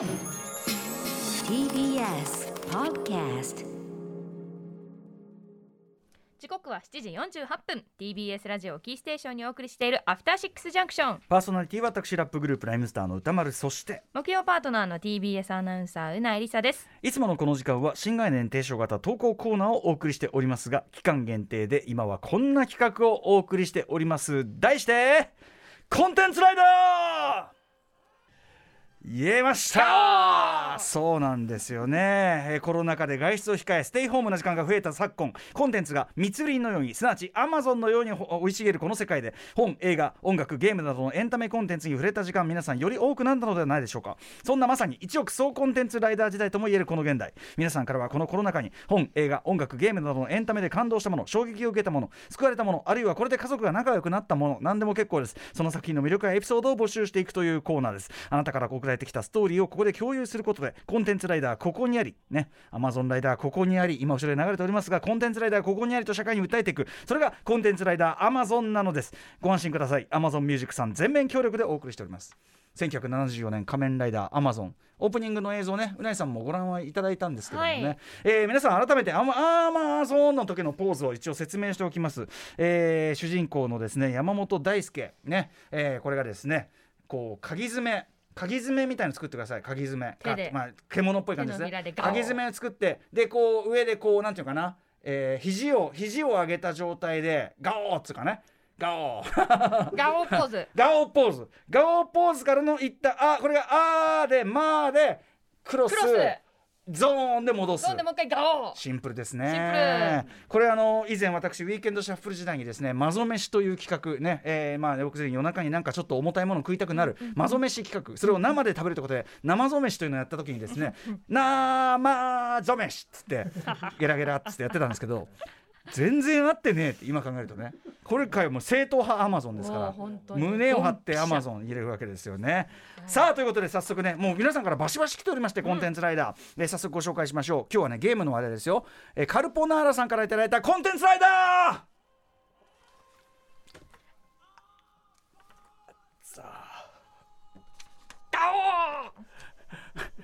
TBS Podcast 時刻は7時48分。TBS ラジオキーステーションにお送りしているアフターシックスジャンクションパーソナリティは私ラップグループライムスターの歌丸。そして木曜パートナーの TBS アナウンサーうなえりさです。いつものこの時間は新概念提唱型投稿コーナーをお送りしておりますが期間限定で今はこんな企画をお送りしております。題してコンテンツライダー言えました。そうなんですよね、コロナ禍で外出を控えステイホームな時間が増えた昨今コンテンツが密林のようにすなわちアマゾンのように生い茂るこの世界で本映画音楽ゲームなどのエンタメコンテンツに触れた時間皆さんより多くなったのではないでしょうか。そんなまさに一億総コンテンツライダー時代ともいえるこの現代。皆さんからはこのコロナ禍に本映画音楽ゲームなどのエンタメで感動したもの衝撃を受けたもの救われたものあるいはこれで家族が仲良くなったもの何でも結構です。その作品の魅力やエピソードを募集していくというコーナーです。あなたから送られてきたストーリーをここで共有することでコンテンツライダーここにありねアマゾンライダーここにあり今後ろで流れておりますがコンテンツライダーここにありと社会に訴えていく。それがコンテンツライダーアマゾンなのです。ご安心ください。アマゾンミュージックさん全面協力でお送りしております。1974年仮面ライダーアマゾンオープニングの映像ねうないさんもご覧はいただいたんですけどもね、はい。えー皆さん改めてアマアマゾンの時のポーズを一応説明しておきます、えー主人公のですね山本大輔ね、えーこれがですねこう鍵爪鍵爪みたいの作ってください。鍵爪手で。かまあ、獣っぽい感じですね。鍵爪を作ってでこう上でこうなんていうのかな、えー肘を肘を上げた状態でガオーっつうかね。ガオー。ガオ ポーズ。ガオポーズ。ガオポーズからのいったあこれがあーでまーでクロスゾーンで戻す。そうでもう一回ガオシンプルですシンねこれあの以前私ウィーケンドシャッフル時代にですねマゾ飯という企画ね、えー、まあ僕夜中になんかちょっと重たいもの食いたくなるマゾ飯企画。それを生で食べるということで生ぞ飯というのをやった時にですね 生ぞ飯っつってゲラゲラっつってやってたんですけど全然合ってねえって今考えるとね。これかよもう正統派アマゾンですから。胸を張ってアマゾン入れるわけですよね、さあということで早速ねもう皆さんからバシバシ来ておりましてコンテンツライダー、えー早速ご紹介しましょう。今日はねゲームの話題ですよ、えーカルポナーラさんからいただいたコンテンツライダー!さあ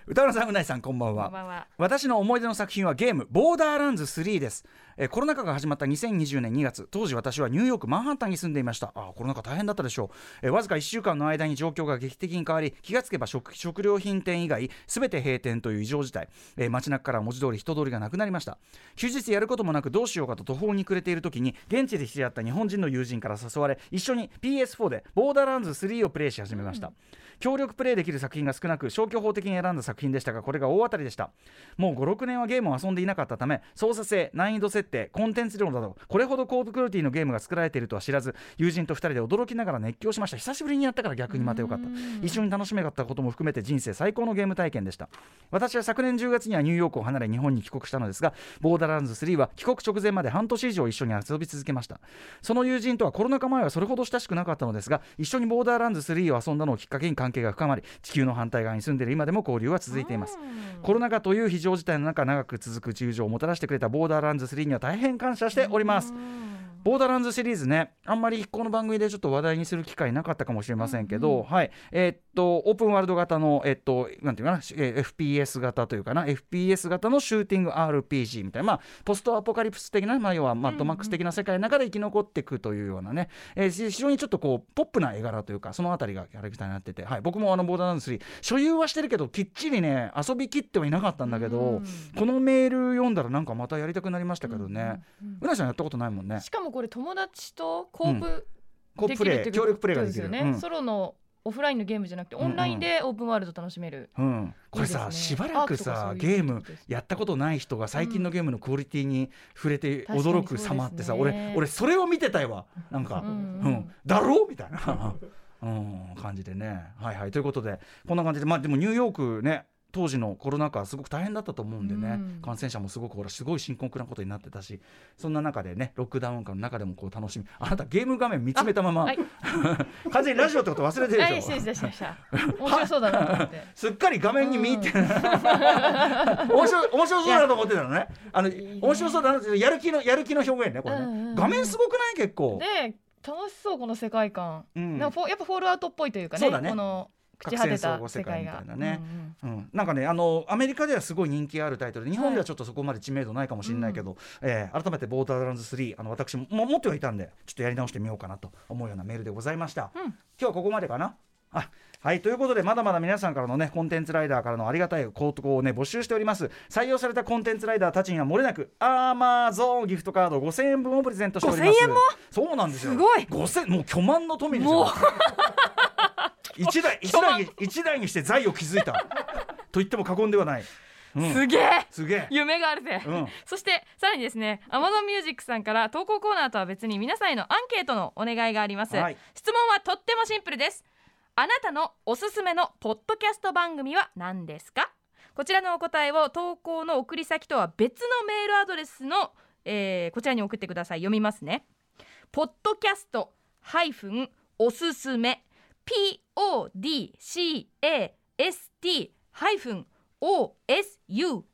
歌村さんうないさんこんばんは。こんばんは。私の思い出の作品はゲーム「ボーダーランズ3」です、えーコロナ禍が始まった2020年2月。当時私はニューヨークマンハッタンに住んでいました。あーコロナ禍大変だったでしょう、えーわずか1週間の間に状況が劇的に変わり気がつけば食食料品店以外全て閉店という異常事態、えー街中から文字通り人通りがなくなりました。休日やることもなくどうしようかと途方に暮れている時に現地で知り合った日本人の友人から誘われ一緒に PS4 でボーダーランズ3をプレイし始めました、協力プレイできる作品が少なく消去法的に選んだ作品でしたがこれが大当たりでした。もう56年はゲームを遊んでいなかったため操作性難易度設定コンテンツ量などこれほど高クオリティのゲームが作られているとは知らず友人と2人で驚きながら熱狂しました。久しぶりにやったから逆にまたよかった。一緒に楽しめかったことも含めて人生最高のゲーム体験でした私は昨年10月にはニューヨークを離れ日本に帰国したのですがボーダーランズ3は帰国直前まで半年以上一緒に遊び続けました。その友人とはコロナ禍前はそれほど親しくなかったのですが一緒にボーダーランズ3を遊んだのをきっかけに関係が深まり地球の反対側に住んでいる今でも交流は続いています。コロナ禍という非常事態の中長く続く友情をもたらしてくれたボーダーランズ3には大変感謝しております。ボーダーランズシリーズねあんまりこの番組でちょっと話題にする機会なかったかもしれませんけど、はい。えーっとオープンワールド型のえーっとなんていうかな、えー FPS 型というかな FPS 型のシューティング RPG みたいなまあポストアポカリプス的なまあ要はマッドマックス的な世界の中で生き残っていくというようなね、えー非常にちょっとこうポップな絵柄というかそのあたりがキャラクターになってて、はい、僕もあのボーダーランズ3所有はしてるけどきっちりね遊びきってはいなかったんだけど、このメール読んだらなんかまたやりたくなりましたけどね、うな、さんやったことないもんね。しかもこれ友達とコープこうプできるっていうレイ協力プレイができる。よね、うん。ソロのオフラインのゲームじゃなくてオンラインでオープンワールド楽しめる、うん、これさしばらくさゲームやったことない人が最近のゲームのクオリティに触れて驚く様ってさ、そうですね。俺俺それを見てたいわ。なんか、うん。うん。だろう？みたいな、うん、感じでね。はいはい。ということでこんな感じで。まあでもニューヨークね当時のコロナ禍はすごく大変だったと思うんでね、うん。感染者もすごくほらすごい深刻なことになってたしそんな中でねロックダウン下の中でもこう楽しみあなたゲーム画面見つめたまま、はい。完全にラジオってこと忘れてるはいでしょ？失礼しました。面白そうだなと思って。すっかり画面に見入って、面白い面白そうだなと思ってたのね。あの面白そうだなってやる気のやる気の表現ねこれね、うんうんうん。画面すごくない？結構、で楽しそうこの世界観、うん。なんかフォやっぱフォールアウトっぽいというかねそうだね。この核戦争後世界みたいなね。うんうん。うん、なんかねあのアメリカではすごい人気あるタイトル。で日本ではちょっとそこまで知名度ないかもしれないけど、えー改めて「ボーダーランズ3」あの私もも持ってはいたんでちょっとやり直してみようかなと思うようなメールでございました、うん。今日はここまでかな？あはい。ということでまだまだ皆さんからのねコンテンツライダーからのありがたい投稿をね募集しております。採用されたコンテンツライダーたちには漏れなくアーマーゾーンギフトカード5000円分をプレゼントしております。5000円も？そうなんですよ。すごい。5000もう巨万の富ですよ一台 一台に一台にして財を築いた。と言っても過言ではない、うん、すげえ。すげえ。夢があるぜ、うん。そしてさらにですね Amazon Music さんから投稿コーナーとは別に皆さんへのアンケートのお願いがあります、はい。質問はとってもシンプルです。あなたのおすすめのポッドキャスト番組は何ですか？こちらのお答えを投稿の送り先とは別のメールアドレスの、えーこちらに送ってください。読みますね。ポッドキャストハイフンおすすめ PODCAST ハイフン OSUSUME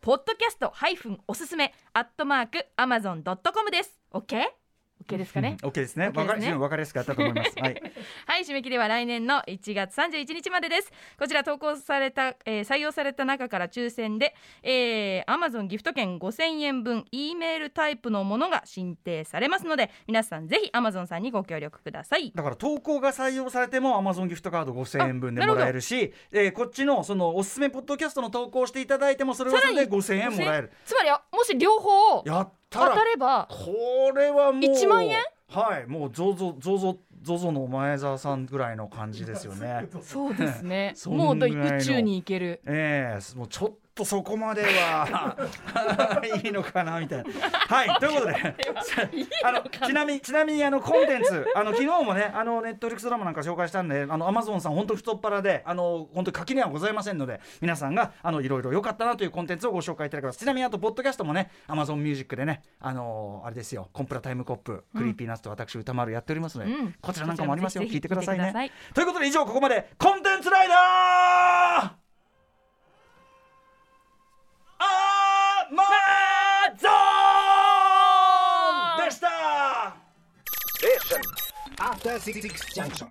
ポッドキャストハイフンおすすめアットマーク Amazon.com です OK? OK ですかね？うん OK ですね。わかり分かりやすかったと思います。はい。はい締め切りは来年の1月31日までです。こちら投稿された、えー採用された中から抽選で、えー、Amazon ギフト券5000円分 E メールタイプのものが申請されますので皆さんぜひ Amazon さんにご協力ください。だから投稿が採用されても Amazon ギフトカード5000円分でもらえるしえーこっちのそのおすすめポッドキャストの投稿していただいてもそれはそれで5000円もらえる。つまりあもし両方やった当らたればこれはもう1万円？はいもうゾゾゾゾゾゾの前澤さんぐらいの感じですよね。そうですね。もう宇宙に行ける。ええもうちょっとそこまでは いいのかなみたいな。はいということで。あのちなみにちなみにあのコンテンツあの昨日もねあのネットフリックスドラマなんか紹介したんであのアマゾンさん本当太っ腹であの本当に垣根はございませんので皆さんがあのいろいろ良かったなというコンテンツをご紹介いただきます。ちなみにあとポッドキャストもねアマゾンミュージックでねあのあれですよ。コンプラタイムコップ、 Creepy Nuts と私宇多丸やっておりますので、うん。こちらなんかもありますよ。聞いてくださいね。ということで以上ここまでコンテンツライダー After Six Junction.